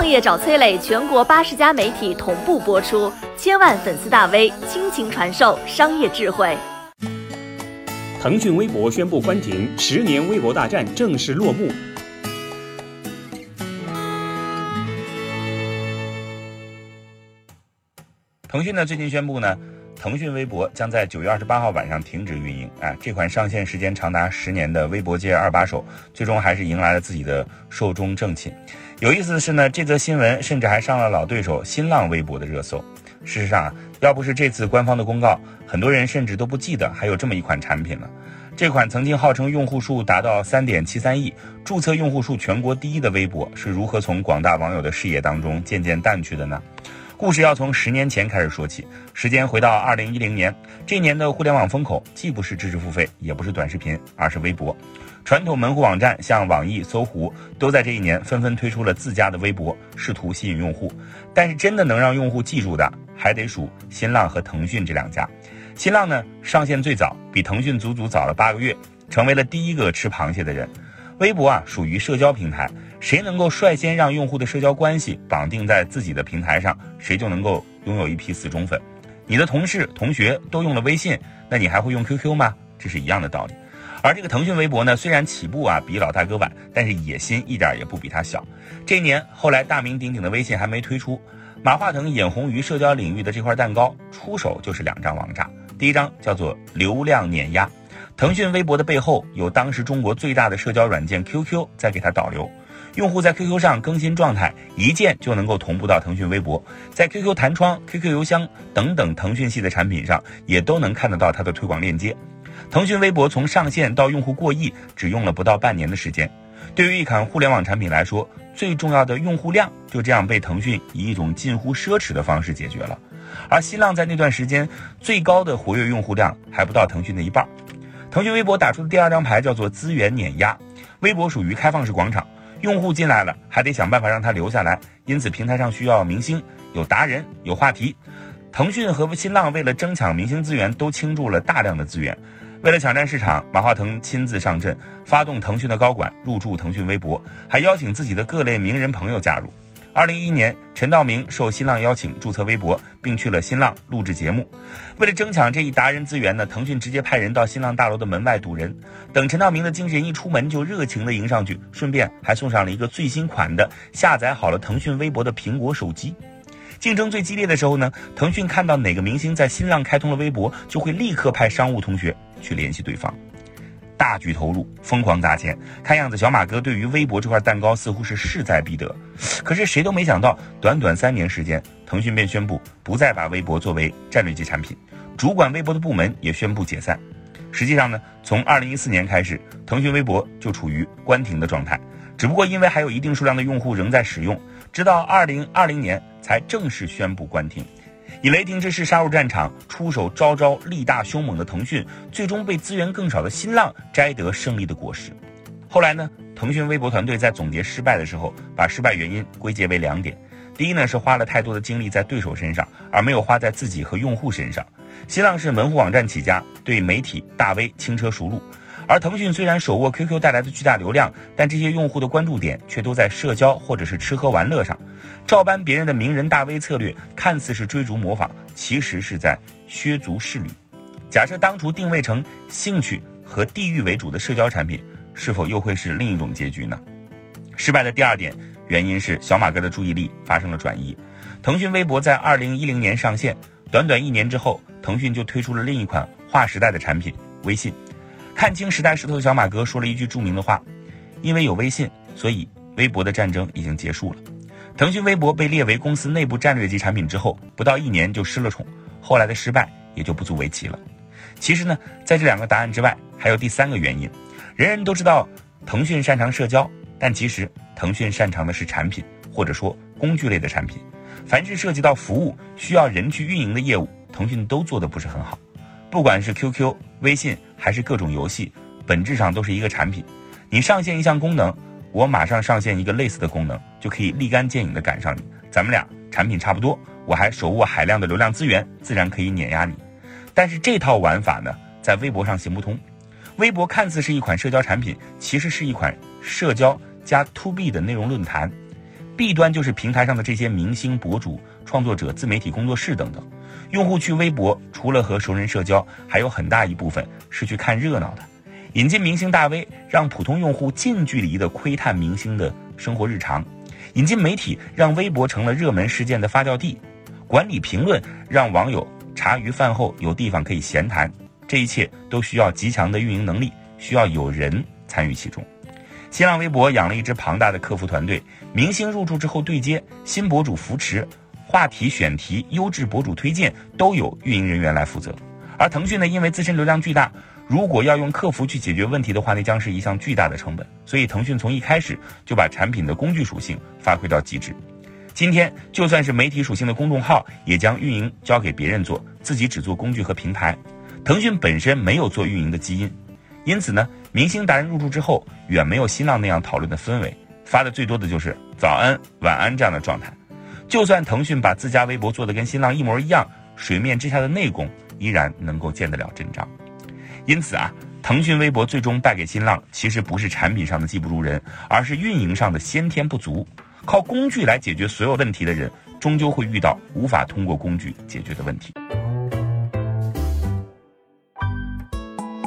创业找崔磊，全国八十家媒体同步播出，千万粉丝大 V 倾情传授商业智慧。腾讯微博宣布关停，十年微博大战正式落幕。腾讯呢最近宣布呢，腾讯微博将在九月二十八号晚上停止运营。啊，这款上线时间长达十年的微博界二把手，最终还是迎来了自己的寿终正寝。有意思的是呢，这则新闻甚至还上了老对手新浪微博的热搜。事实上啊，要不是这次官方的公告，很多人甚至都不记得还有这么一款产品了。这款曾经号称用户数达到三点七三亿、注册用户数全国第一的微博，是如何从广大网友的视野当中渐渐淡去的呢？故事要从十年前开始说起，时间回到二零一零年，这年的互联网风口既不是知识付费，也不是短视频，而是微博。传统门户网站像网易、搜狐都在这一年纷纷推出了自家的微博，试图吸引用户。但是真的能让用户记住的，还得数新浪和腾讯这两家。新浪呢，上线最早，比腾讯足足早了八个月，成为了第一个吃螃蟹的人。微博啊，属于社交平台。谁能够率先让用户的社交关系绑定在自己的平台上，谁就能够拥有一批死忠粉。你的同事、同学都用了微信，那你还会用 QQ 吗？这是一样的道理。而这个腾讯微博呢，虽然起步啊比老大哥晚，但是野心一点也不比他小。这一年，后来大名鼎鼎的微信还没推出，马化腾眼红于社交领域的这块蛋糕，出手就是两张王炸。第一张叫做流量碾压，腾讯微博的背后有当时中国最大的社交软件 QQ 在给他导流。用户在 QQ 上更新状态，一键就能够同步到腾讯微博，在 QQ 弹窗、QQ 邮箱等等腾讯系的产品上，也都能看得到它的推广链接。腾讯微博从上线到用户过亿，只用了不到半年的时间。对于一款互联网产品来说，最重要的用户量就这样被腾讯以一种近乎奢侈的方式解决了。而新浪在那段时间最高的活跃用户量还不到腾讯的一半。腾讯微博打出的第二张牌叫做资源碾压，微博属于开放式广场。用户进来了，还得想办法让他留下来，因此平台上需要明星、有达人、有话题。腾讯和新浪为了争抢明星资源，都倾注了大量的资源。为了抢占市场，马化腾亲自上阵，发动腾讯的高管入驻腾讯微博，还邀请自己的各类名人朋友加入。二零一一年，陈道明受新浪邀请注册微博，并去了新浪录制节目。为了争抢这一达人资源呢，腾讯直接派人到新浪大楼的门外堵人。等陈道明的经纪人一出门，就热情的迎上去，顺便还送上了一个最新款的下载好了腾讯微博的苹果手机。竞争最激烈的时候呢，腾讯看到哪个明星在新浪开通了微博，就会立刻派商务同学去联系对方。大举投入，疯狂砸钱，看样子小马哥对于微博这块蛋糕似乎是势在必得。可是谁都没想到，短短三年时间，腾讯便宣布不再把微博作为战略级产品，主管微博的部门也宣布解散。实际上呢，从二零一四年开始，腾讯微博就处于关停的状态，只不过因为还有一定数量的用户仍在使用，直到二零二零年才正式宣布关停。以雷霆之势杀入战场，出手招招力大凶猛的腾讯，最终被资源更少的新浪摘得胜利的果实。后来呢，腾讯微博团队在总结失败的时候，把失败原因归结为两点：第一呢是花了太多的精力在对手身上，而没有花在自己和用户身上。新浪是门户网站起家，对媒体大 V 轻车熟路。而腾讯虽然手握 QQ 带来的巨大流量，但这些用户的关注点却都在社交或者是吃喝玩乐上，照搬别人的名人大 V 策略，看似是追逐模仿，其实是在削足适履。假设当初定位成兴趣和地域为主的社交产品，是否又会是另一种结局呢？失败的第二点原因是小马哥的注意力发生了转移。腾讯微博在二零一零年上线，短短一年之后，腾讯就推出了另一款划时代的产品——微信。看清时代势头的小马哥说了一句著名的话：“因为有微信，所以微博的战争已经结束了。”腾讯微博被列为公司内部战略级产品之后，不到一年就失了宠，后来的失败也就不足为奇了。其实呢，在这两个答案之外，还有第三个原因。人人都知道腾讯擅长社交，但其实腾讯擅长的是产品，或者说工具类的产品。凡是涉及到服务需要人去运营的业务，腾讯都做得不是很好。不管是 QQ、微信还是各种游戏，本质上都是一个产品。你上线一项功能，我马上上线一个类似的功能，就可以立竿见影的赶上你。咱们俩产品差不多，我还手握海量的流量资源，自然可以碾压你。但是这套玩法呢，在微博上行不通。微博看似是一款社交产品，其实是一款社交加 To B 的内容论坛。弊端就是平台上的这些明星、博主、创作者、自媒体工作室等等，用户去微博除了和熟人社交，还有很大一部分是去看热闹的。引进明星大 V，让普通用户近距离的窥探明星的生活日常；引进媒体，让微博成了热门事件的发酵地；管理评论，让网友茶余饭后有地方可以闲谈。这一切都需要极强的运营能力，需要有人参与其中。新浪微博养了一支庞大的客服团队，明星入驻之后对接、新博主扶持、话题选题、优质博主推荐都有运营人员来负责。而腾讯呢，因为自身流量巨大。如果要用客服去解决问题的话，那将是一项巨大的成本。所以，腾讯从一开始就把产品的工具属性发挥到极致。今天，就算是媒体属性的公众号，也将运营交给别人做，自己只做工具和平台。腾讯本身没有做运营的基因，因此呢，明星达人入驻之后，远没有新浪那样讨论的氛围，发的最多的就是早安、晚安这样的状态。就算腾讯把自家微博做的跟新浪一模一样，水面之下的内功依然能够见得了真章。因此啊，腾讯微博最终败给新浪，其实不是产品上的技不如人，而是运营上的先天不足。靠工具来解决所有问题的人，终究会遇到无法通过工具解决的问题。